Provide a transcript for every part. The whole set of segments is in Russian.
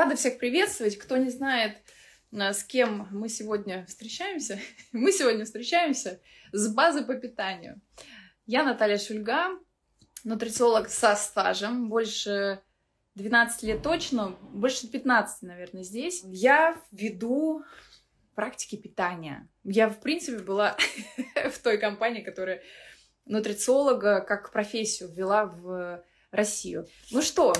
Рада всех приветствовать. Кто не знает, э, с кем мы сегодня встречаемся, мы сегодня встречаемся с базы по питанию. Я Наталья Шульга, нутрициолог со стажем, больше 12 лет точно, больше 15, наверное, здесь. Я веду практики питания. Я, в принципе, была в той компании, которая нутрициолога как профессию ввела в Россию. Ну что,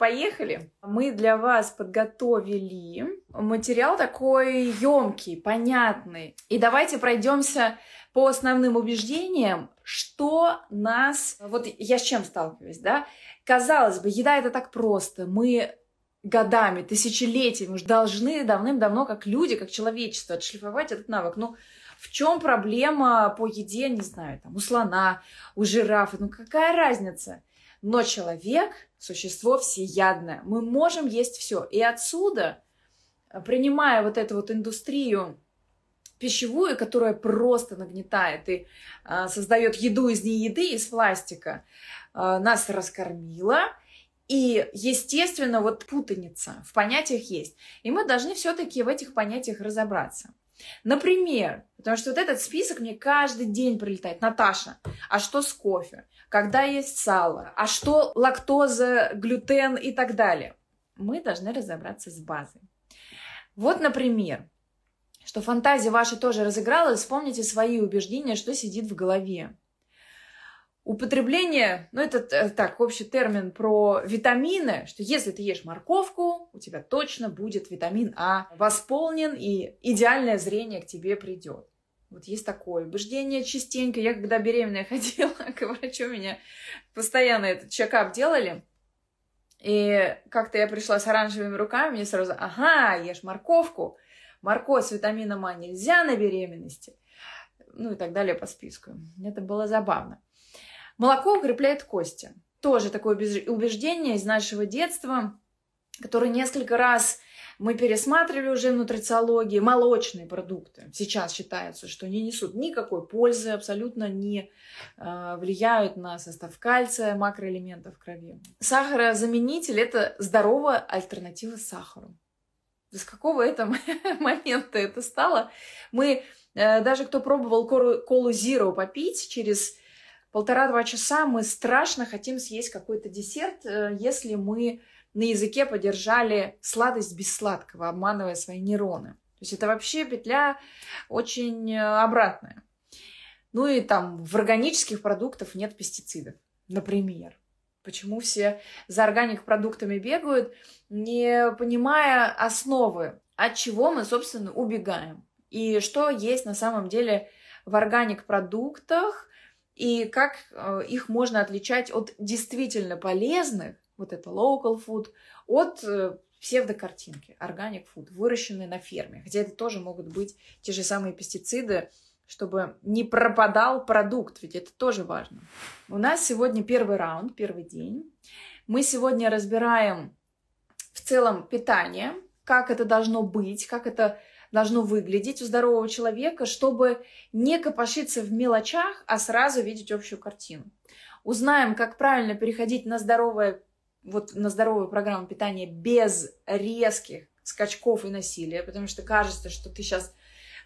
Поехали! Мы для вас подготовили материал такой емкий, понятный. И давайте пройдемся по основным убеждениям, что нас... Вот я с чем сталкиваюсь, да? Казалось бы, еда это так просто. Мы годами, тысячелетиями уже должны давным-давно, как люди, как человечество, отшлифовать этот навык. Ну, в чем проблема по еде, не знаю, там, у слона, у жирафа? Ну, какая разница? Но человек – существо всеядное. Мы можем есть все. И отсюда, принимая вот эту вот индустрию пищевую, которая просто нагнетает и а, создает еду из нееды, из пластика, а, нас раскормила, и, естественно, вот путаница в понятиях есть. И мы должны все-таки в этих понятиях разобраться. Например, потому что вот этот список мне каждый день прилетает. Наташа, а что с кофе? Когда есть сало? А что лактоза, глютен и так далее? Мы должны разобраться с базой. Вот, например, что фантазия ваша тоже разыгралась, вспомните свои убеждения, что сидит в голове. Употребление, ну это э, так, общий термин про витамины, что если ты ешь морковку, у тебя точно будет витамин А восполнен и идеальное зрение к тебе придет. Вот есть такое убеждение частенько. Я когда беременная ходила к врачу, меня постоянно этот чекап делали. И как-то я пришла с оранжевыми руками, мне сразу, ага, ешь морковку. Морковь с витамином А нельзя на беременности. Ну и так далее по списку. Это было забавно. Молоко укрепляет кости. Тоже такое убеждение из нашего детства, которое несколько раз мы пересматривали уже в нутрициологии. Молочные продукты сейчас считается, что не несут никакой пользы, абсолютно не э, влияют на состав кальция, макроэлементов в крови. Сахарозаменитель – это здоровая альтернатива сахару. С какого этого момента это стало? Мы, э, даже кто пробовал колу Zero попить через полтора-два часа мы страшно хотим съесть какой-то десерт, э, если мы на языке подержали сладость без сладкого, обманывая свои нейроны. То есть это вообще петля очень э, обратная. Ну и там в органических продуктах нет пестицидов, например. Почему все за органик продуктами бегают, не понимая основы, от чего мы, собственно, убегаем. И что есть на самом деле в органик продуктах, и как э, их можно отличать от действительно полезных, вот это local food, от э, псевдокартинки, органик food, выращенные на ферме. Хотя это тоже могут быть те же самые пестициды, чтобы не пропадал продукт, ведь это тоже важно. У нас сегодня первый раунд, первый день. Мы сегодня разбираем в целом питание, как это должно быть, как это должно выглядеть у здорового человека, чтобы не копошиться в мелочах, а сразу видеть общую картину. Узнаем, как правильно переходить на здоровое вот на здоровую программу питания без резких скачков и насилия, потому что кажется, что ты сейчас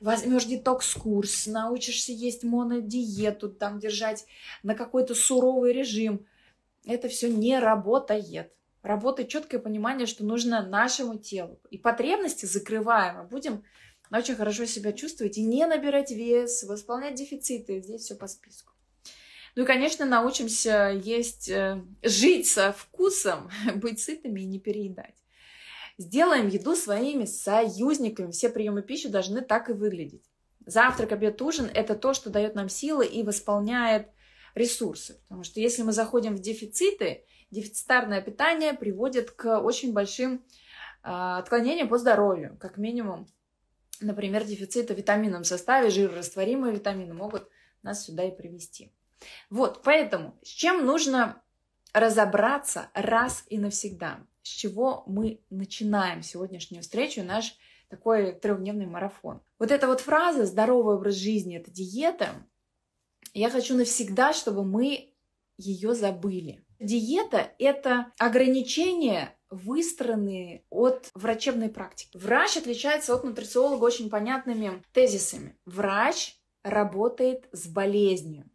возьмешь детокс-курс, научишься есть монодиету, там держать на какой-то суровый режим. Это все не работает. Работает четкое понимание, что нужно нашему телу. И потребности закрываем, а будем очень хорошо себя чувствовать и не набирать вес, восполнять дефициты. Здесь все по списку. Ну и, конечно, научимся есть, э, жить со вкусом, быть сытыми и не переедать. Сделаем еду своими союзниками. Все приемы пищи должны так и выглядеть. Завтрак, обед, ужин – это то, что дает нам силы и восполняет ресурсы. Потому что если мы заходим в дефициты, дефицитарное питание приводит к очень большим э, отклонениям по здоровью. Как минимум, например, дефициты в витаминном составе, жирорастворимые витамины могут нас сюда и привести. Вот, поэтому с чем нужно разобраться раз и навсегда? С чего мы начинаем сегодняшнюю встречу, наш такой трехдневный марафон? Вот эта вот фраза «здоровый образ жизни – это диета», я хочу навсегда, чтобы мы ее забыли. Диета – это ограничения, выстроенные от врачебной практики. Врач отличается от нутрициолога очень понятными тезисами. Врач работает с болезнью.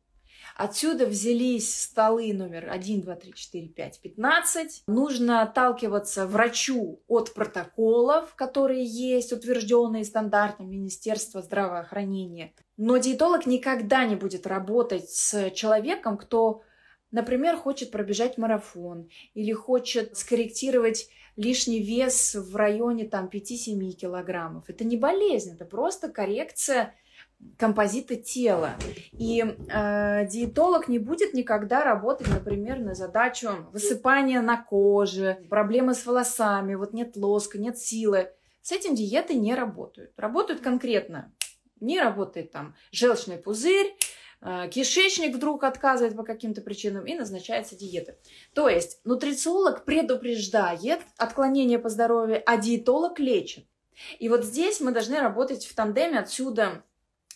Отсюда взялись столы номер 1, 2, 3, 4, 5, 15. Нужно отталкиваться врачу от протоколов, которые есть, утвержденные стандартом Министерства здравоохранения. Но диетолог никогда не будет работать с человеком, кто, например, хочет пробежать марафон или хочет скорректировать лишний вес в районе там, 5-7 килограммов. Это не болезнь, это просто коррекция композита тела. И э, диетолог не будет никогда работать, например, на задачу высыпания на коже, проблемы с волосами, вот нет лоска, нет силы. С этим диеты не работают. Работают конкретно. Не работает там желчный пузырь, кишечник вдруг отказывает по каким-то причинам и назначается диета. То есть нутрициолог предупреждает отклонение по здоровью, а диетолог лечит. И вот здесь мы должны работать в тандеме отсюда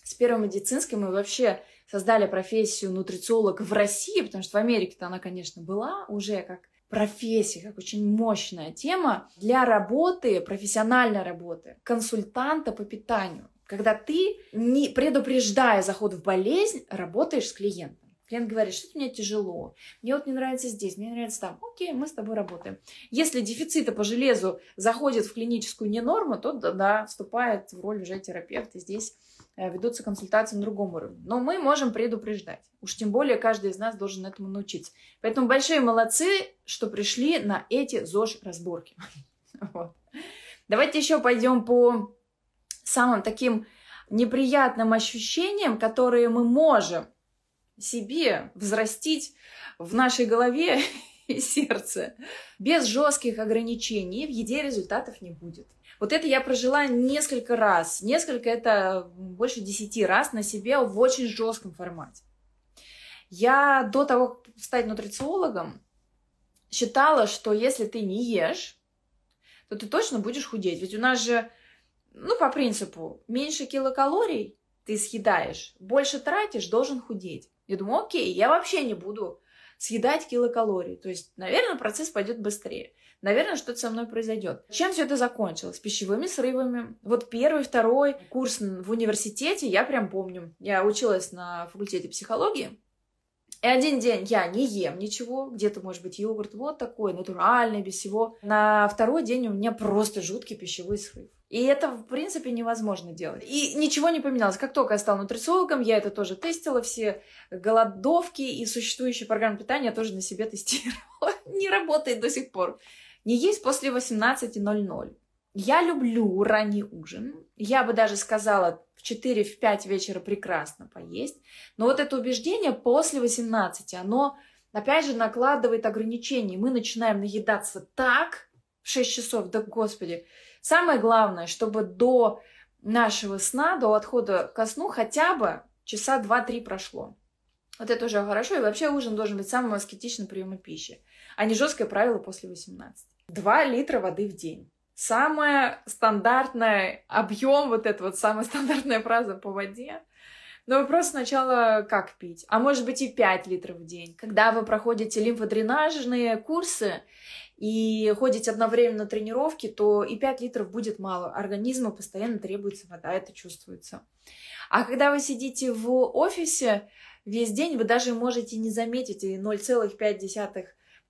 с первой медицинской мы вообще создали профессию нутрициолог в России, потому что в Америке-то она, конечно, была уже как профессия, как очень мощная тема для работы, профессиональной работы, консультанта по питанию. Когда ты, не предупреждая заход в болезнь, работаешь с клиентом. Клиент говорит, что мне тяжело, мне вот не нравится здесь, мне не нравится там. Окей, мы с тобой работаем. Если дефициты по железу заходят в клиническую ненорму, то да, да вступает в роль уже терапевта здесь Э, ведутся консультации на другом уровне. Но мы можем предупреждать. Уж тем более каждый из нас должен этому научиться. Поэтому большие молодцы, что пришли на эти ЗОЖ-разборки. Давайте еще пойдем по самым таким неприятным ощущениям, которые мы можем себе взрастить в нашей голове и сердце. Без жестких ограничений в еде результатов не будет. Вот это я прожила несколько раз. Несколько это больше десяти раз на себе в очень жестком формате. Я до того, как стать нутрициологом, считала, что если ты не ешь, то ты точно будешь худеть. Ведь у нас же, ну, по принципу, меньше килокалорий ты съедаешь, больше тратишь, должен худеть. Я думаю, окей, я вообще не буду съедать килокалорий. То есть, наверное, процесс пойдет быстрее наверное, что-то со мной произойдет. Чем все это закончилось? Пищевыми срывами. Вот первый, второй курс в университете, я прям помню. Я училась на факультете психологии. И один день я не ем ничего, где-то, может быть, йогурт вот такой, натуральный, без всего. На второй день у меня просто жуткий пищевой срыв. И это, в принципе, невозможно делать. И ничего не поменялось. Как только я стала нутрициологом, я это тоже тестила, все голодовки и существующие программы питания я тоже на себе тестировала. Не работает до сих пор не есть после 18.00. Я люблю ранний ужин. Я бы даже сказала, в 4-5 вечера прекрасно поесть. Но вот это убеждение после 18, оно опять же накладывает ограничения. Мы начинаем наедаться так в 6 часов, да господи. Самое главное, чтобы до нашего сна, до отхода ко сну хотя бы часа 2-3 прошло. Вот это уже хорошо. И вообще ужин должен быть самым аскетичным приемом пищи, а не жесткое правило после 18. 2 литра воды в день. Самая стандартная объем, вот это вот самая стандартная фраза по воде. Но вы просто сначала как пить? А может быть и 5 литров в день. Когда вы проходите лимфодренажные курсы и ходите одновременно на тренировки, то и 5 литров будет мало. Организму постоянно требуется вода, это чувствуется. А когда вы сидите в офисе весь день, вы даже можете не заметить и 0,5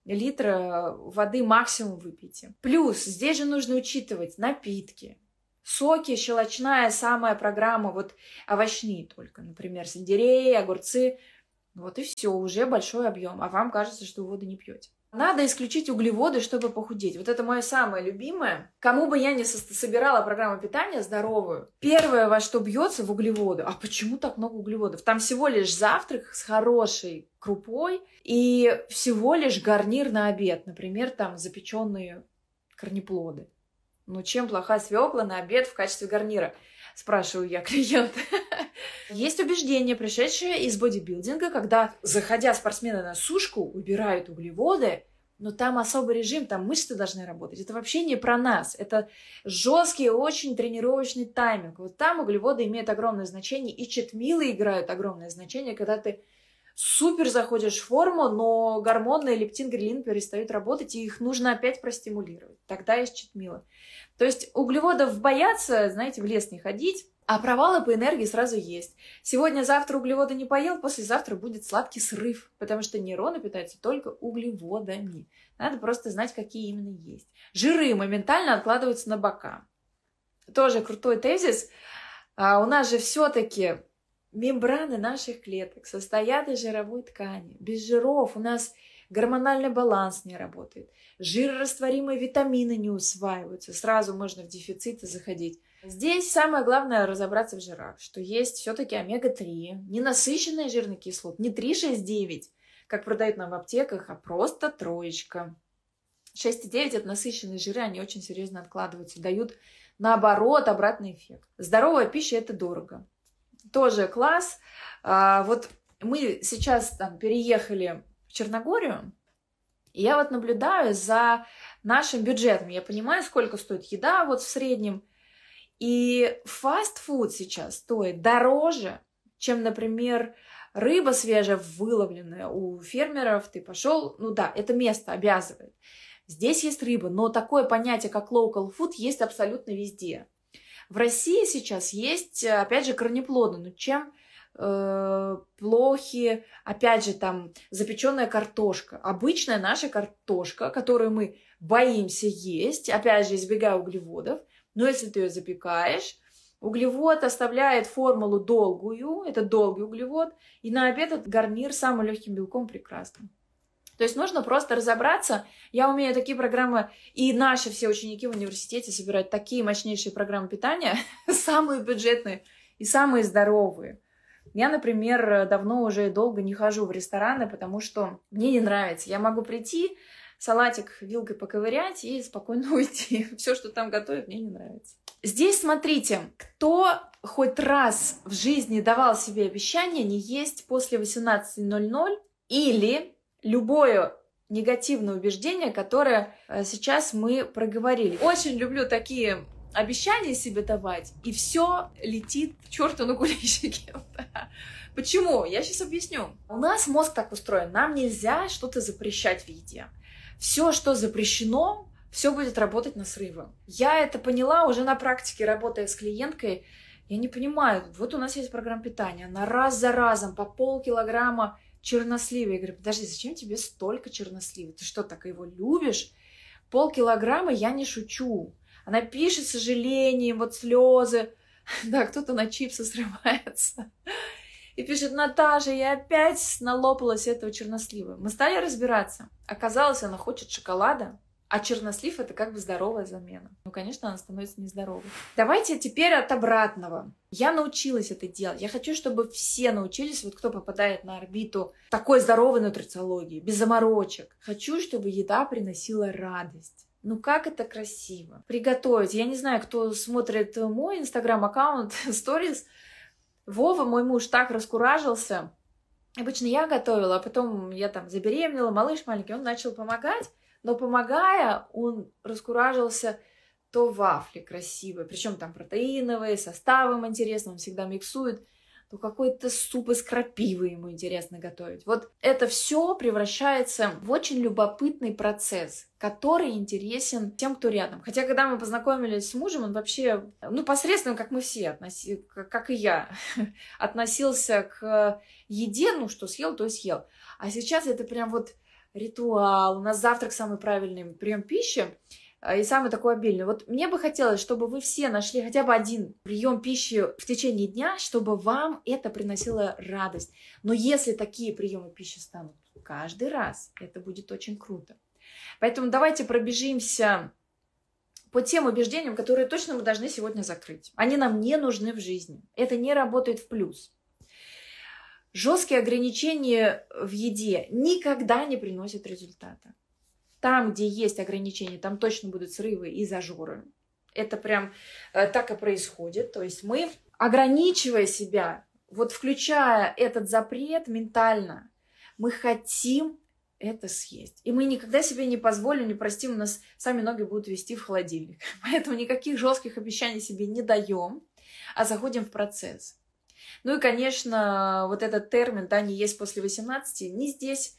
литра воды максимум выпейте. Плюс здесь же нужно учитывать напитки, соки, щелочная самая программа, вот овощные только, например, сельдерей, огурцы. Вот и все, уже большой объем, а вам кажется, что вы воду не пьете. Надо исключить углеводы, чтобы похудеть. Вот это мое самое любимое. Кому бы я ни собирала программу питания здоровую, первое, во что бьется, в углеводы. А почему так много углеводов? Там всего лишь завтрак с хорошей крупой и всего лишь гарнир на обед. Например, там запеченные корнеплоды. Ну, чем плоха свекла на обед в качестве гарнира? Спрашиваю я клиента. Есть убеждение, пришедшее из бодибилдинга, когда, заходя спортсмены на сушку, убирают углеводы, но там особый режим, там мышцы должны работать. Это вообще не про нас. Это жесткий, очень тренировочный тайминг. Вот там углеводы имеют огромное значение, и четмилы играют огромное значение, когда ты супер заходишь в форму, но гормоны лептин, грелин перестают работать, и их нужно опять простимулировать. Тогда есть читмилы. То есть углеводов бояться, знаете, в лес не ходить, а провалы по энергии сразу есть. Сегодня-завтра углеводы не поел, послезавтра будет сладкий срыв, потому что нейроны питаются только углеводами. Надо просто знать, какие именно есть. Жиры моментально откладываются на бока. Тоже крутой тезис. А у нас же все-таки мембраны наших клеток состоят из жировой ткани. Без жиров у нас гормональный баланс не работает. Жирорастворимые витамины не усваиваются. Сразу можно в дефициты заходить. Здесь самое главное разобраться в жирах, что есть все-таки омега-3, ненасыщенные жирные кислоты, не 3, 6, 9, как продают нам в аптеках, а просто троечка. 6,9 это насыщенные жиры, они очень серьезно откладываются, дают наоборот обратный эффект. Здоровая пища это дорого. Тоже класс. А, вот мы сейчас там переехали в Черногорию, и я вот наблюдаю за нашим бюджетом. Я понимаю, сколько стоит еда вот в среднем. И фастфуд сейчас стоит дороже, чем, например, рыба свежая, выловленная у фермеров. Ты пошел, ну да, это место обязывает. Здесь есть рыба, но такое понятие, как local food, есть абсолютно везде. В России сейчас есть, опять же, корнеплоды. Но чем э, плохи, опять же, там запеченная картошка. Обычная наша картошка, которую мы боимся есть, опять же, избегая углеводов – но если ты ее запекаешь, углевод оставляет формулу долгую, это долгий углевод, и на обед этот гарнир самым легким белком прекрасным. То есть нужно просто разобраться. Я умею такие программы, и наши все ученики в университете собирают такие мощнейшие программы питания, самые бюджетные и самые здоровые. Я, например, давно уже долго не хожу в рестораны, потому что мне не нравится. Я могу прийти, салатик вилкой поковырять и спокойно уйти. Все, что там готовят, мне не нравится. Здесь смотрите, кто хоть раз в жизни давал себе обещание не есть после 18.00 или любое негативное убеждение, которое э, сейчас мы проговорили. Очень люблю такие обещания себе давать, и все летит к черту на куличике. Почему? Я сейчас объясню. У нас мозг так устроен, нам нельзя что-то запрещать в еде все, что запрещено, все будет работать на срывы. Я это поняла уже на практике, работая с клиенткой. Я не понимаю, вот у нас есть программа питания, она раз за разом по полкилограмма чернослива. Я говорю, подожди, зачем тебе столько чернослива? Ты что, так его любишь? Полкилограмма я не шучу. Она пишет сожалением, вот слезы. Да, кто-то на чипсы срывается. И пишет, Наташа, я опять налопалась этого чернослива. Мы стали разбираться. Оказалось, она хочет шоколада, а чернослив это как бы здоровая замена. Ну, конечно, она становится нездоровой. Давайте теперь от обратного. Я научилась это делать. Я хочу, чтобы все научились, вот кто попадает на орбиту такой здоровой нутрициологии, без заморочек. Хочу, чтобы еда приносила радость. Ну как это красиво. Приготовить. Я не знаю, кто смотрит мой инстаграм-аккаунт, сторис, Вова, мой муж, так раскуражился. Обычно я готовила, а потом я там забеременела, малыш маленький, он начал помогать. Но помогая, он раскуражился то вафли красивые, причем там протеиновые, составом интересным, он всегда миксует то какой-то суп из крапивы ему интересно готовить. Вот это все превращается в очень любопытный процесс, который интересен тем, кто рядом. Хотя, когда мы познакомились с мужем, он вообще, ну, посредственно, как мы все, относи, как и я, относился к еде, ну, что съел, то съел. А сейчас это прям вот ритуал. У нас завтрак самый правильный прием пищи. А, и самый такой обильный. Вот мне бы хотелось, чтобы вы все нашли хотя бы один прием пищи в течение дня, чтобы вам это приносило радость. Но если такие приемы пищи станут каждый раз, это будет очень круто. Поэтому давайте пробежимся по тем убеждениям, которые точно мы должны сегодня закрыть. Они нам не нужны в жизни. Это не работает в плюс. Жесткие ограничения в еде никогда не приносят результата. Там, где есть ограничения, там точно будут срывы и зажоры. Это прям э, так и происходит. То есть мы, ограничивая себя, вот включая этот запрет ментально, мы хотим это съесть. И мы никогда себе не позволим, не простим, у нас сами ноги будут вести в холодильник. Поэтому никаких жестких обещаний себе не даем, а заходим в процесс. Ну и, конечно, вот этот термин, да, не есть после 18, не здесь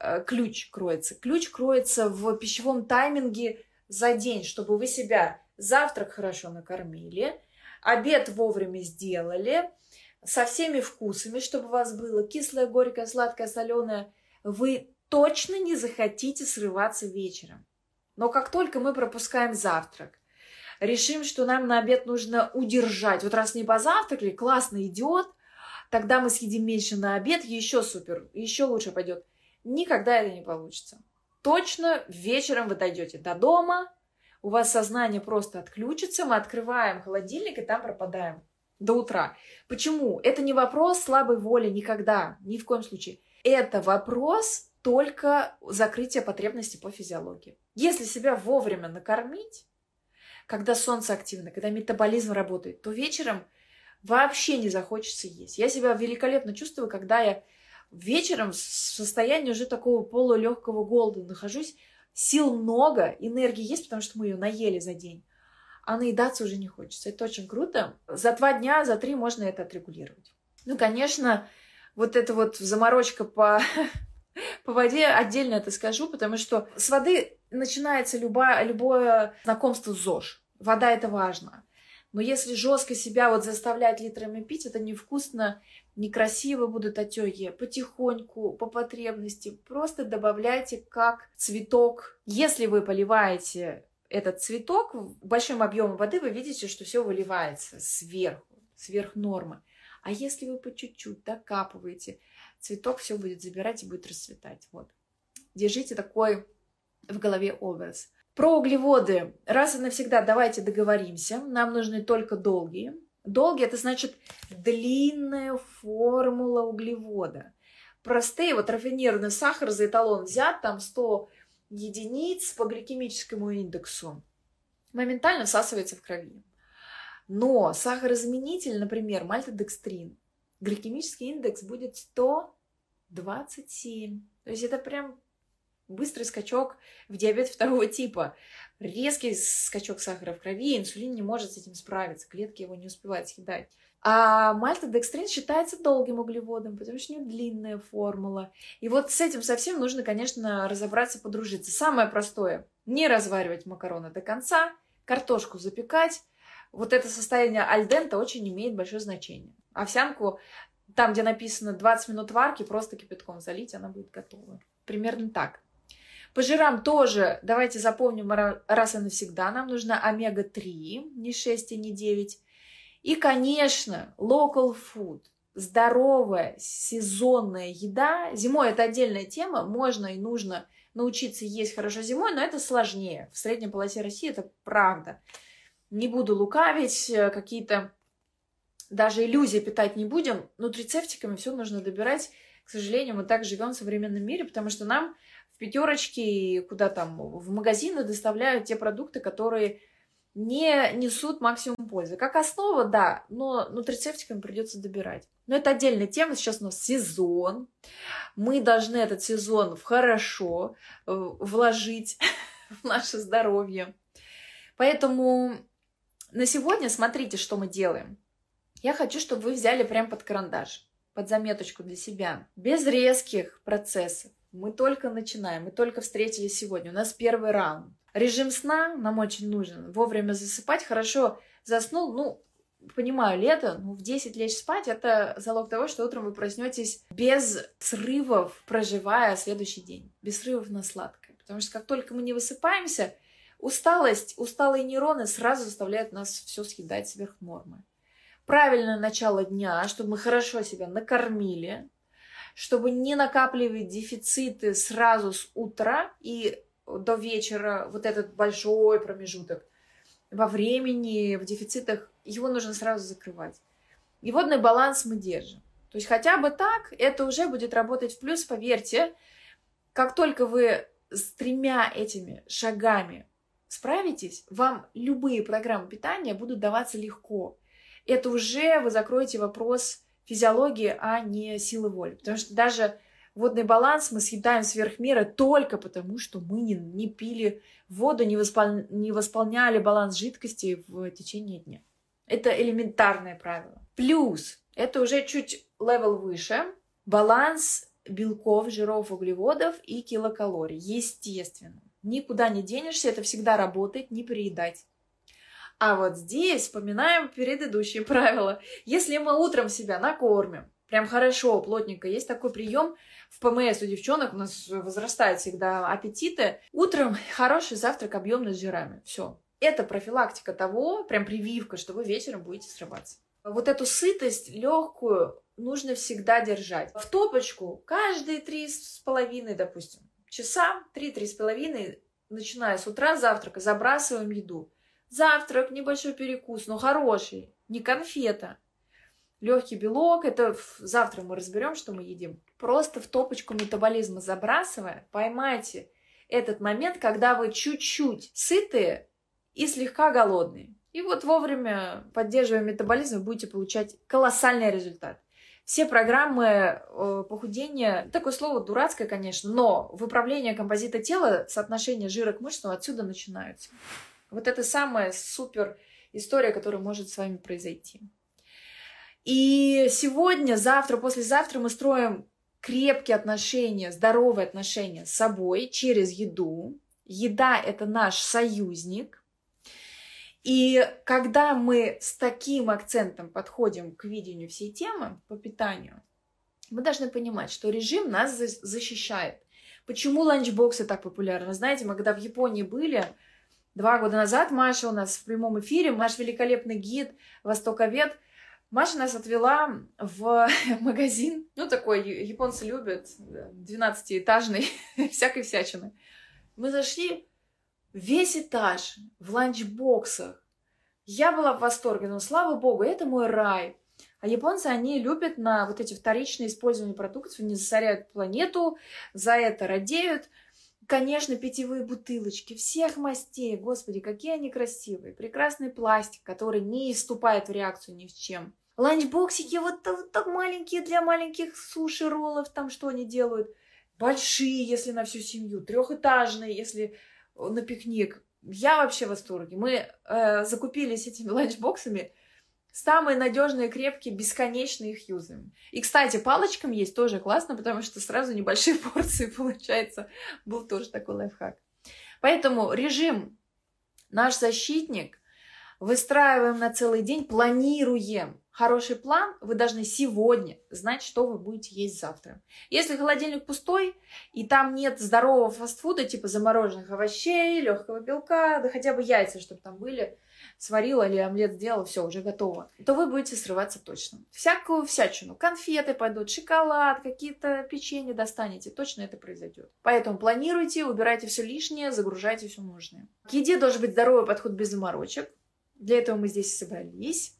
э, ключ кроется. Ключ кроется в пищевом тайминге за день, чтобы вы себя завтрак хорошо накормили, обед вовремя сделали, со всеми вкусами, чтобы у вас было кислое, горькое, сладкое, соленое, вы точно не захотите срываться вечером. Но как только мы пропускаем завтрак, решим, что нам на обед нужно удержать, вот раз не позавтракали, классно идет, тогда мы съедим меньше на обед, еще супер, еще лучше пойдет. Никогда это не получится. Точно вечером вы дойдете до дома, у вас сознание просто отключится, мы открываем холодильник и там пропадаем до утра. Почему? Это не вопрос слабой воли никогда, ни в коем случае. Это вопрос только закрытия потребностей по физиологии. Если себя вовремя накормить, когда солнце активно, когда метаболизм работает, то вечером вообще не захочется есть. Я себя великолепно чувствую, когда я вечером в состоянии уже такого полулегкого голода нахожусь, сил много, энергии есть, потому что мы ее наели за день а наедаться уже не хочется. Это очень круто. За два дня, за три можно это отрегулировать. Ну, конечно, вот эта вот заморочка по, по воде отдельно это скажу, потому что с воды начинается любое, любое знакомство с ЗОЖ. Вода это важно. Но если жестко себя вот заставлять литрами пить, это невкусно, некрасиво будут отеки. Потихоньку, по потребности, просто добавляйте как цветок. Если вы поливаете этот цветок в большом объеме воды, вы видите, что все выливается сверху, сверх нормы. А если вы по чуть-чуть докапываете, цветок все будет забирать и будет расцветать. Вот. Держите такой в голове образ. Про углеводы. Раз и навсегда давайте договоримся. Нам нужны только долгие. Долгие – это значит длинная формула углевода. Простые, вот рафинированный сахар за эталон взят, там 100 единиц по гликемическому индексу моментально всасывается в крови. Но сахарозаменитель, например, мальтодекстрин, гликемический индекс будет 127. То есть это прям быстрый скачок в диабет второго типа. Резкий скачок сахара в крови, инсулин не может с этим справиться, клетки его не успевают съедать. А мальтодекстрин считается долгим углеводом, потому что у него длинная формула. И вот с этим совсем нужно, конечно, разобраться, подружиться. Самое простое – не разваривать макароны до конца, картошку запекать. Вот это состояние альдента очень имеет большое значение. Овсянку, там, где написано 20 минут варки, просто кипятком залить, она будет готова. Примерно так. По жирам тоже давайте запомним раз и навсегда. Нам нужна омега-3, не 6 и не 9. И, конечно, local food, здоровая сезонная еда. Зимой это отдельная тема, можно и нужно научиться есть хорошо зимой, но это сложнее. В средней полосе России это правда. Не буду лукавить, э, какие-то даже иллюзии питать не будем. Нутрицептиками все нужно добирать. К сожалению, мы так живем в современном мире, потому что нам в пятерочке, куда там, в магазины доставляют те продукты, которые не несут максимум пользы. Как основа, да, но нутрицептиками придется добирать. Но это отдельная тема. Сейчас у нас сезон. Мы должны этот сезон хорошо э, вложить в наше здоровье. Поэтому на сегодня смотрите, что мы делаем. Я хочу, чтобы вы взяли прям под карандаш, под заметочку для себя. Без резких процессов. Мы только начинаем, мы только встретились сегодня. У нас первый раунд. Режим сна нам очень нужен. Вовремя засыпать. Хорошо заснул, ну, понимаю, лето, ну, в 10 лечь спать, это залог того, что утром вы проснетесь без срывов, проживая следующий день. Без срывов на сладкое. Потому что как только мы не высыпаемся, усталость, усталые нейроны сразу заставляют нас все съедать сверх нормы. Правильное начало дня, чтобы мы хорошо себя накормили, чтобы не накапливать дефициты сразу с утра и до вечера, вот этот большой промежуток во времени, в дефицитах, его нужно сразу закрывать. И водный баланс мы держим. То есть хотя бы так это уже будет работать в плюс, поверьте, как только вы с тремя этими шагами справитесь, вам любые программы питания будут даваться легко. Это уже вы закроете вопрос физиологии, а не силы воли. Потому что даже водный баланс мы съедаем сверх меры только потому, что мы не, не пили воду, не, воспол... не восполняли баланс жидкости в течение дня. Это элементарное правило. Плюс Это уже чуть level выше. Баланс белков, жиров, углеводов и килокалорий. Естественно. Никуда не денешься, это всегда работает, не переедать. А вот здесь вспоминаем предыдущие правила. Если мы утром себя накормим, прям хорошо, плотненько, есть такой прием в ПМС у девчонок, у нас возрастают всегда аппетиты. Утром хороший завтрак объемный с жирами. Все. Это профилактика того, прям прививка, что вы вечером будете срываться. Вот эту сытость легкую нужно всегда держать. В топочку каждые три с половиной, допустим, часа, три-три с половиной, начиная с утра завтрака, забрасываем еду. Завтрак, небольшой перекус, но хороший, не конфета. Легкий белок, это завтра мы разберем, что мы едим. Просто в топочку метаболизма забрасывая, поймайте этот момент, когда вы чуть-чуть сытые и слегка голодные. И вот вовремя, поддерживая метаболизм, вы будете получать колоссальный результат. Все программы э, похудения, такое слово дурацкое, конечно, но выправление композита тела, соотношение жира к мышцам отсюда начинаются. Вот это самая супер история, которая может с вами произойти. И сегодня, завтра, послезавтра мы строим крепкие отношения, здоровые отношения с собой через еду. Еда – это наш союзник. И когда мы с таким акцентом подходим к видению всей темы по питанию, мы должны понимать, что режим нас защищает. Почему ланчбоксы так популярны? Знаете, мы когда в Японии были, два года назад Маша у нас в прямом эфире, наш великолепный гид Востоковед, Маша нас отвела в магазин, ну такой, японцы любят, 12-этажный, всякой всячины. Мы зашли, весь этаж в ланчбоксах. Я была в восторге, но слава богу, это мой рай. А японцы, они любят на вот эти вторичные использования продуктов, они засоряют планету, за это радеют. Конечно, питьевые бутылочки всех мастей, господи, какие они красивые. Прекрасный пластик, который не вступает в реакцию ни с чем. Ланчбоксики вот, вот так маленькие для маленьких суши-роллов, там что они делают. Большие, если на всю семью, трехэтажные, если на пикник. Я вообще в восторге. Мы э, закупились этими ланчбоксами. Самые надежные, крепкие, бесконечно их юзаем. И, кстати, палочкам есть тоже классно, потому что сразу небольшие порции получается. Был тоже такой лайфхак. Поэтому режим наш защитник. Выстраиваем на целый день, планируем. Хороший план, вы должны сегодня знать, что вы будете есть завтра. Если холодильник пустой, и там нет здорового фастфуда, типа замороженных овощей, легкого белка, да хотя бы яйца, чтобы там были, сварила или омлет сделала, все, уже готово, то вы будете срываться точно. Всякую всячину, конфеты пойдут, шоколад, какие-то печенье достанете, точно это произойдет. Поэтому планируйте, убирайте все лишнее, загружайте все нужное. К еде должен быть здоровый подход без заморочек. Для этого мы здесь собрались.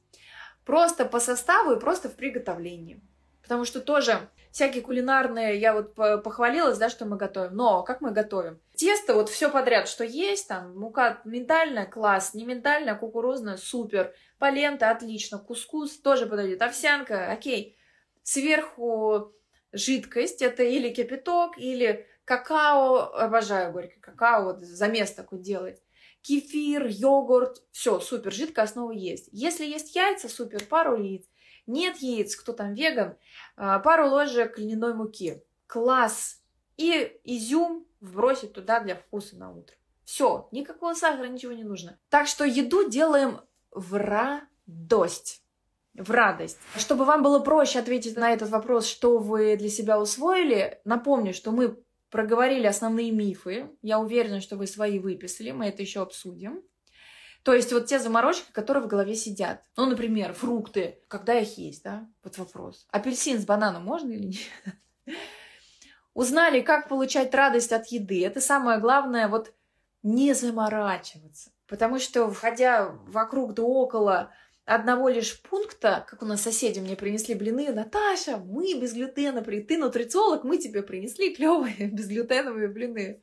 Просто по составу и просто в приготовлении. Потому что тоже всякие кулинарные, я вот похвалилась, да, что мы готовим. Но как мы готовим? Тесто, вот все подряд, что есть, там, мука миндальная, класс, не миндальная, кукурузная, супер. Полента, отлично. Кускус тоже подойдет. Овсянка, окей. Сверху жидкость, это или кипяток, или какао, обожаю горький какао, вот замес такой делать кефир, йогурт, все, супер, жидкая основа есть. Если есть яйца, супер, пару яиц. Нет яиц, кто там веган, а, пару ложек льняной муки. Класс. И изюм вбросить туда для вкуса на утро. Все, никакого сахара, ничего не нужно. Так что еду делаем в радость. В радость. Чтобы вам было проще ответить на этот вопрос, что вы для себя усвоили, напомню, что мы проговорили основные мифы. Я уверена, что вы свои выписали, мы это еще обсудим. То есть вот те заморочки, которые в голове сидят. Ну, например, фрукты. Когда их есть, да? Вот вопрос. Апельсин с бананом можно или нет? Узнали, как получать радость от еды. Это самое главное, вот не заморачиваться. Потому что, входя вокруг да около одного лишь пункта, как у нас соседи мне принесли блины, Наташа, мы без глютена, ты нутрициолог, мы тебе принесли клевые безглютеновые блины.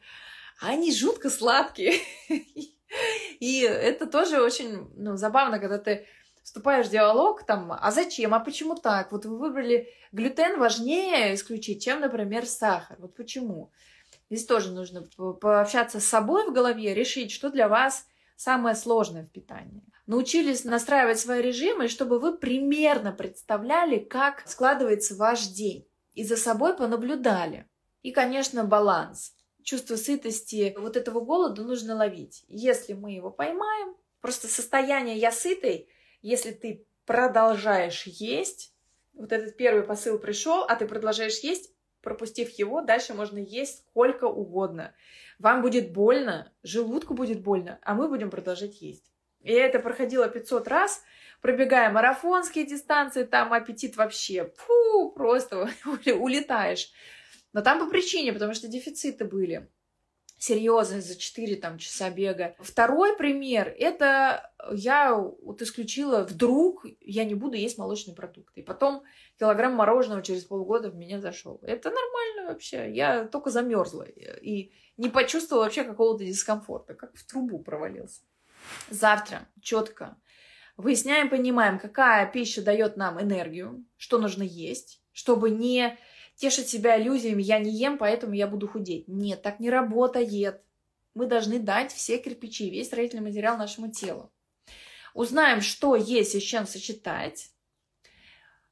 Они жутко сладкие. И это тоже очень ну, забавно, когда ты вступаешь в диалог, там, а зачем, а почему так? Вот вы выбрали глютен важнее исключить, чем, например, сахар. Вот почему? Здесь тоже нужно пообщаться с собой в голове, решить, что для вас самое сложное в питании. Научились настраивать свои режимы, чтобы вы примерно представляли, как складывается ваш день. И за собой понаблюдали. И, конечно, баланс. Чувство сытости, вот этого голода нужно ловить. Если мы его поймаем, просто состояние «я сытый», если ты продолжаешь есть, вот этот первый посыл пришел, а ты продолжаешь есть, пропустив его, дальше можно есть сколько угодно. Вам будет больно, желудку будет больно, а мы будем продолжать есть. И я это проходила 500 раз, пробегая марафонские дистанции, там аппетит вообще, фу, просто улетаешь. Но там по причине, потому что дефициты были серьезные за 4 там, часа бега. Второй пример, это я вот исключила вдруг, я не буду есть молочные продукты. И потом килограмм мороженого через полгода в меня зашел. Это нормально вообще. Я только замерзла и не почувствовала вообще какого-то дискомфорта, как в трубу провалился. Завтра четко выясняем, понимаем, какая пища дает нам энергию, что нужно есть, чтобы не тешить себя иллюзиями «я не ем, поэтому я буду худеть». Нет, так не работает. Мы должны дать все кирпичи, весь строительный материал нашему телу. Узнаем, что есть и с чем сочетать.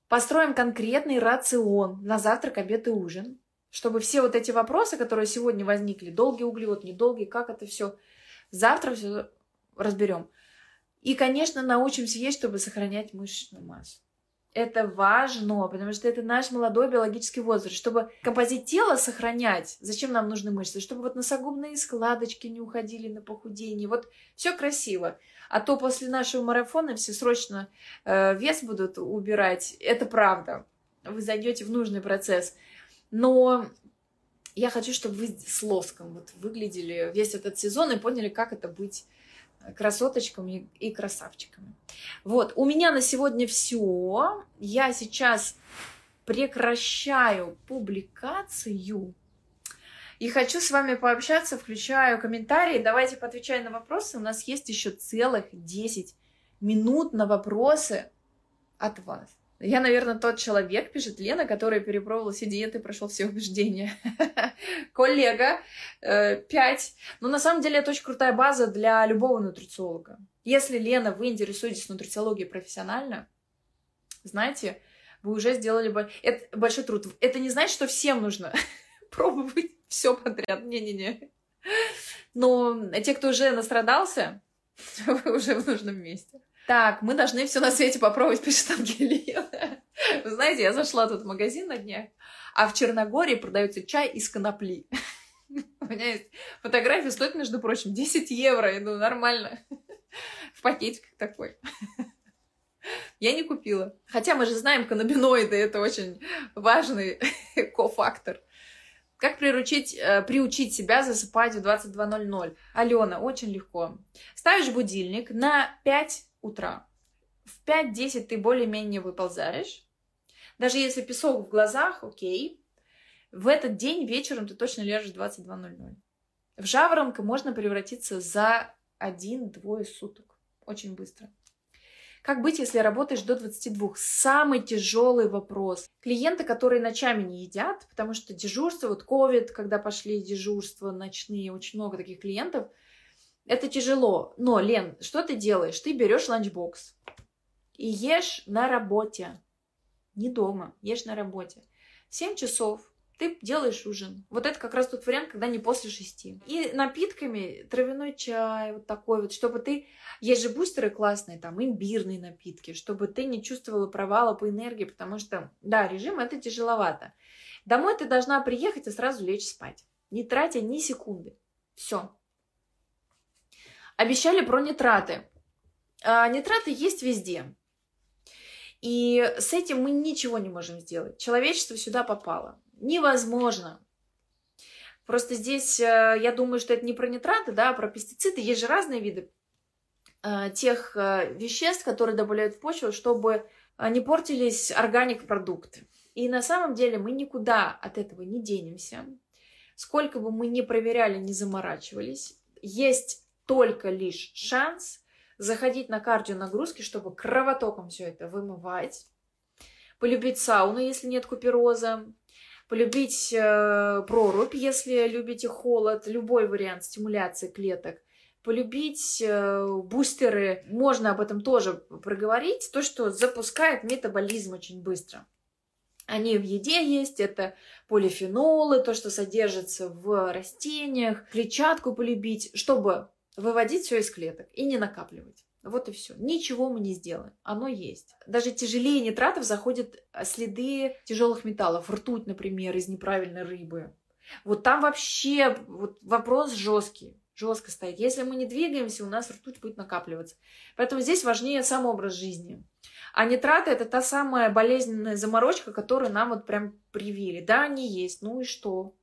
Построим конкретный рацион на завтрак, обед и ужин, чтобы все вот эти вопросы, которые сегодня возникли, долгий углевод, недолгий, как это все, завтра все разберем. И, конечно, научимся есть, чтобы сохранять мышечную массу. Это важно, потому что это наш молодой биологический возраст. Чтобы композит тела сохранять, зачем нам нужны мышцы? Чтобы вот носогубные складочки не уходили на похудение. Вот все красиво. А то после нашего марафона все срочно э, вес будут убирать. Это правда. Вы зайдете в нужный процесс. Но я хочу, чтобы вы с лоском вот выглядели весь этот сезон и поняли, как это быть красоточками и красавчиками. Вот, у меня на сегодня все. Я сейчас прекращаю публикацию и хочу с вами пообщаться, включаю комментарии. Давайте поотвечаем на вопросы. У нас есть еще целых 10 минут на вопросы от вас. Я, наверное, тот человек, пишет Лена, который перепробовал все диеты, прошел все убеждения. Коллега, 5. Э, Но на самом деле это очень крутая база для любого нутрициолога. Если, Лена, вы интересуетесь нутрициологией профессионально, знаете, вы уже сделали. Это большой труд. Это не значит, что всем нужно пробовать все подряд. Не-не-не. Но те, кто уже настрадался, вы уже в нужном месте. Так, мы должны все на свете попробовать, пишет Ангелина. Вы знаете, я зашла тут в магазин на днях, а в Черногории продается чай из конопли. У меня есть фотография, стоит, между прочим, 10 евро. Ну, нормально. В пакетиках такой. Я не купила. Хотя мы же знаем, каннабиноиды — это очень важный кофактор. Как приручить, э, приучить себя засыпать в 22.00? Алена, очень легко. Ставишь будильник на 5 утра. В 5-10 ты более-менее выползаешь. Даже если песок в глазах, окей. В этот день вечером ты точно лежишь в 22.00. В жаворонка можно превратиться за 1-2 суток. Очень быстро. Как быть, если работаешь до 22? Самый тяжелый вопрос. Клиенты, которые ночами не едят, потому что дежурство, вот ковид, когда пошли дежурства ночные, очень много таких клиентов – это тяжело. Но, Лен, что ты делаешь? Ты берешь ланчбокс и ешь на работе. Не дома, ешь на работе. 7 часов ты делаешь ужин. Вот это как раз тот вариант, когда не после шести. И напитками травяной чай, вот такой вот, чтобы ты... Есть же бустеры классные, там, имбирные напитки, чтобы ты не чувствовала провала по энергии, потому что, да, режим это тяжеловато. Домой ты должна приехать и сразу лечь спать, не тратя ни секунды. Все. Обещали про нитраты. А, нитраты есть везде. И с этим мы ничего не можем сделать. Человечество сюда попало. Невозможно. Просто здесь, э, я думаю, что это не про нитраты, да, а про пестициды. Есть же разные виды э, тех э, веществ, которые добавляют в почву, чтобы не портились органик-продукты. И на самом деле мы никуда от этого не денемся. Сколько бы мы ни проверяли, не заморачивались. Есть только лишь шанс заходить на кардионагрузки, чтобы кровотоком все это вымывать, полюбить сауну, если нет купероза, полюбить э, прорубь, если любите холод, любой вариант стимуляции клеток, полюбить э, бустеры, можно об этом тоже проговорить, то, что запускает метаболизм очень быстро. Они в еде есть, это полифенолы, то, что содержится в растениях, клетчатку полюбить, чтобы выводить все из клеток и не накапливать. Вот и все. Ничего мы не сделаем. Оно есть. Даже тяжелее нитратов заходят следы тяжелых металлов. Ртуть, например, из неправильной рыбы. Вот там вообще вот вопрос жесткий. Жестко стоит. Если мы не двигаемся, у нас ртуть будет накапливаться. Поэтому здесь важнее сам образ жизни. А нитраты это та самая болезненная заморочка, которую нам вот прям привили. Да, они есть, ну и что?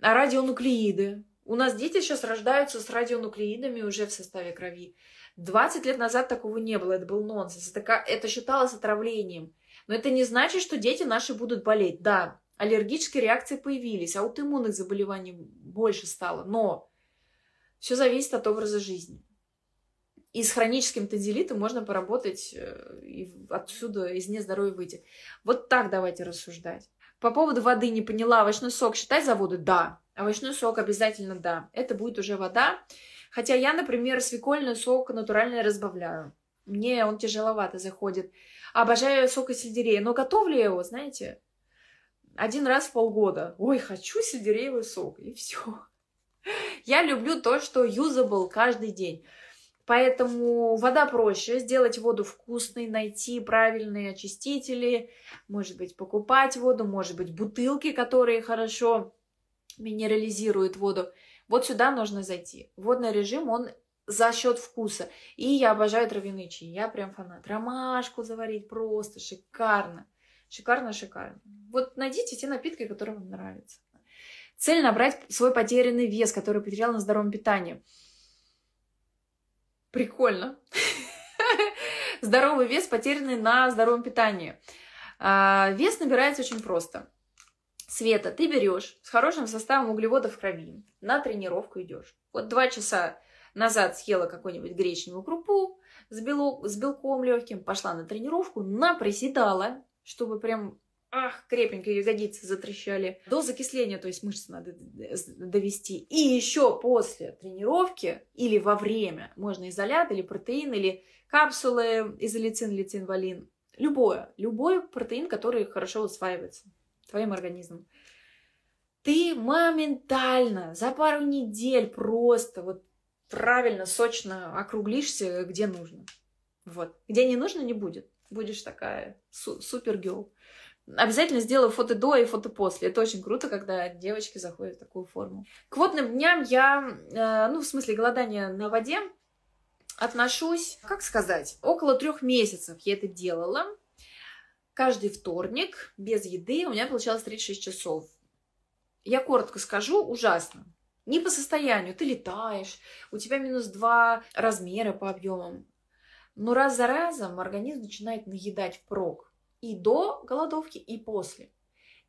А радионуклеиды. У нас дети сейчас рождаются с радионуклеидами уже в составе крови. 20 лет назад такого не было, это был нонсенс. Это, это считалось отравлением. Но это не значит, что дети наши будут болеть. Да, аллергические реакции появились, аутоиммунных заболеваний больше стало. Но все зависит от образа жизни. И с хроническим танзелитом можно поработать э, и отсюда из нездоровья выйти. Вот так давайте рассуждать. По поводу воды не поняла. Овощной сок считать за воду? Да. Овощной сок обязательно да. Это будет уже вода. Хотя я, например, свекольный сок натуральный разбавляю. Мне он тяжеловато заходит. Обожаю сок из сельдерея. Но готовлю я его, знаете, один раз в полгода. Ой, хочу сельдереевый сок. И все. Я люблю то, что usable каждый день. Поэтому вода проще, сделать воду вкусной, найти правильные очистители, может быть, покупать воду, может быть, бутылки, которые хорошо минерализируют воду. Вот сюда нужно зайти. Водный режим, он за счет вкуса. И я обожаю травяные чаи. Я прям фанат. Ромашку заварить просто шикарно. Шикарно, шикарно. Вот найдите те напитки, которые вам нравятся. Цель набрать свой потерянный вес, который потерял на здоровом питании. Прикольно. Здоровый вес, потерянный на здоровом питании. А, вес набирается очень просто. Света, ты берешь с хорошим составом углеводов в крови, на тренировку идешь. Вот два часа назад съела какую-нибудь гречневую крупу с, белок, с белком легким, пошла на тренировку, наприседала, чтобы прям ах, крепенько ягодицы затрещали. До закисления, то есть мышцы надо довести. И еще после тренировки или во время можно изолят или протеин, или капсулы изолицин, литин, валин. Любое, любой протеин, который хорошо усваивается твоим организмом. Ты моментально за пару недель просто вот правильно, сочно округлишься, где нужно. Вот. Где не нужно, не будет. Будешь такая су- супер гел. Обязательно сделаю фото до и фото после. Это очень круто, когда девочки заходят в такую форму. К водным дням я, э, ну, в смысле голодания на воде, отношусь, как сказать, около трех месяцев я это делала. Каждый вторник без еды у меня получалось 36 часов. Я коротко скажу, ужасно. Не по состоянию. Ты летаешь, у тебя минус два размера по объемам. Но раз за разом организм начинает наедать впрок и до голодовки, и после.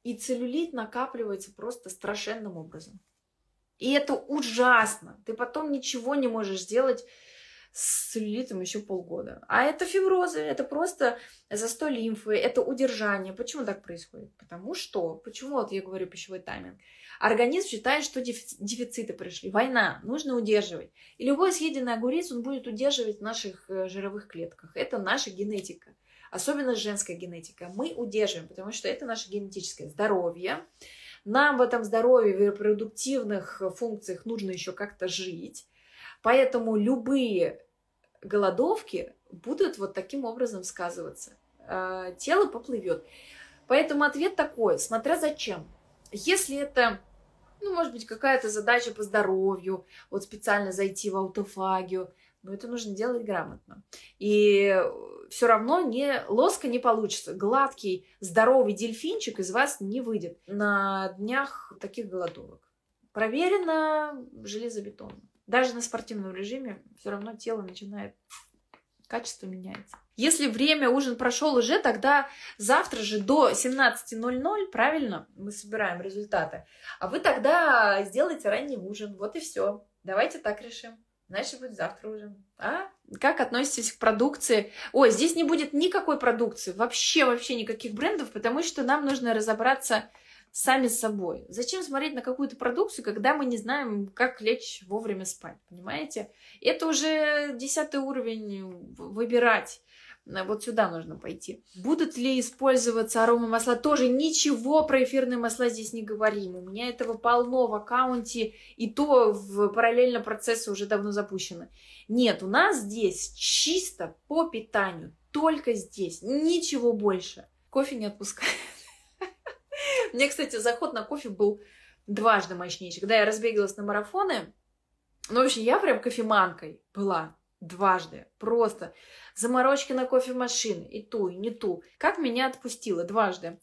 И целлюлит накапливается просто страшенным образом. И это ужасно. Ты потом ничего не можешь сделать с целлюлитом еще полгода. А это фиброзы, это просто застой лимфы, это удержание. Почему так происходит? Потому что, почему вот я говорю пищевой тайминг? Организм считает, что дефициты пришли, война, нужно удерживать. И любой съеденный огурец, он будет удерживать в наших э, жировых клетках. Это наша генетика особенно женская генетика, мы удерживаем, потому что это наше генетическое здоровье. Нам в этом здоровье, в репродуктивных функциях нужно еще как-то жить. Поэтому любые голодовки будут вот таким образом сказываться. А, тело поплывет. Поэтому ответ такой, смотря зачем. Если это, ну, может быть, какая-то задача по здоровью, вот специально зайти в аутофагию, но это нужно делать грамотно. И все равно не, лоска не получится. Гладкий, здоровый дельфинчик из вас не выйдет на днях таких голодовок. Проверено железобетонно. Даже на спортивном режиме все равно тело начинает качество меняется. Если время ужин прошел уже, тогда завтра же до 17.00, правильно, мы собираем результаты. А вы тогда сделайте ранний ужин. Вот и все. Давайте так решим. Значит, будет завтра ужин. А? Как относитесь к продукции? Ой, здесь не будет никакой продукции, вообще, вообще никаких брендов, потому что нам нужно разобраться сами с собой. Зачем смотреть на какую-то продукцию, когда мы не знаем, как лечь вовремя спать, понимаете? Это уже десятый уровень выбирать. Вот сюда нужно пойти. Будут ли использоваться аромамасла? Тоже ничего про эфирные масла здесь не говорим. У меня этого полно в аккаунте, и то в параллельно процессы уже давно запущены. Нет, у нас здесь чисто по питанию. Только здесь. Ничего больше. Кофе не отпускает. Мне, кстати, заход на кофе был дважды мощнейший. Когда я разбегалась на марафоны, ну, в общем, я прям кофеманкой была дважды. Просто заморочки на кофемашины, и ту, и не ту. Как меня отпустило дважды.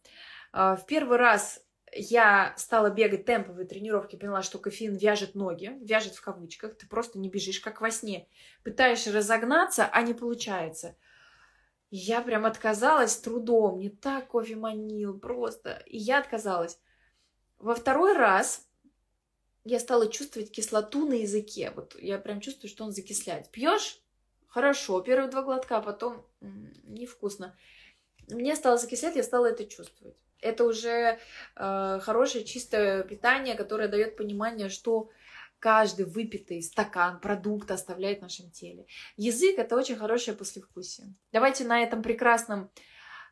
А, в первый раз я стала бегать темповые тренировки, поняла, что кофеин вяжет ноги, вяжет в кавычках, ты просто не бежишь, как во сне. Пытаешься разогнаться, а не получается. Я прям отказалась трудом, не так кофе манил, просто. И я отказалась. Во второй раз я стала чувствовать кислоту на языке. Вот я прям чувствую, что он закисляет. Пьешь? Хорошо. Первые два глотка, а потом невкусно. Мне стало закислять, я стала это чувствовать. Это уже э, хорошее чистое питание, которое дает понимание, что каждый выпитый стакан продукта оставляет в нашем теле. Язык это очень хорошее послевкусие. Давайте на этом прекрасном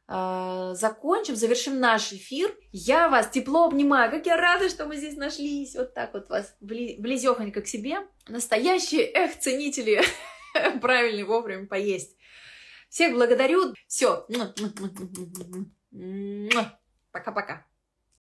закончим, завершим наш эфир. Я вас тепло обнимаю. Как я рада, что мы здесь нашлись. Вот так вот вас близехонько к себе. Настоящие, эх, ценители правильно вовремя поесть. Всех благодарю. Все. Пока-пока.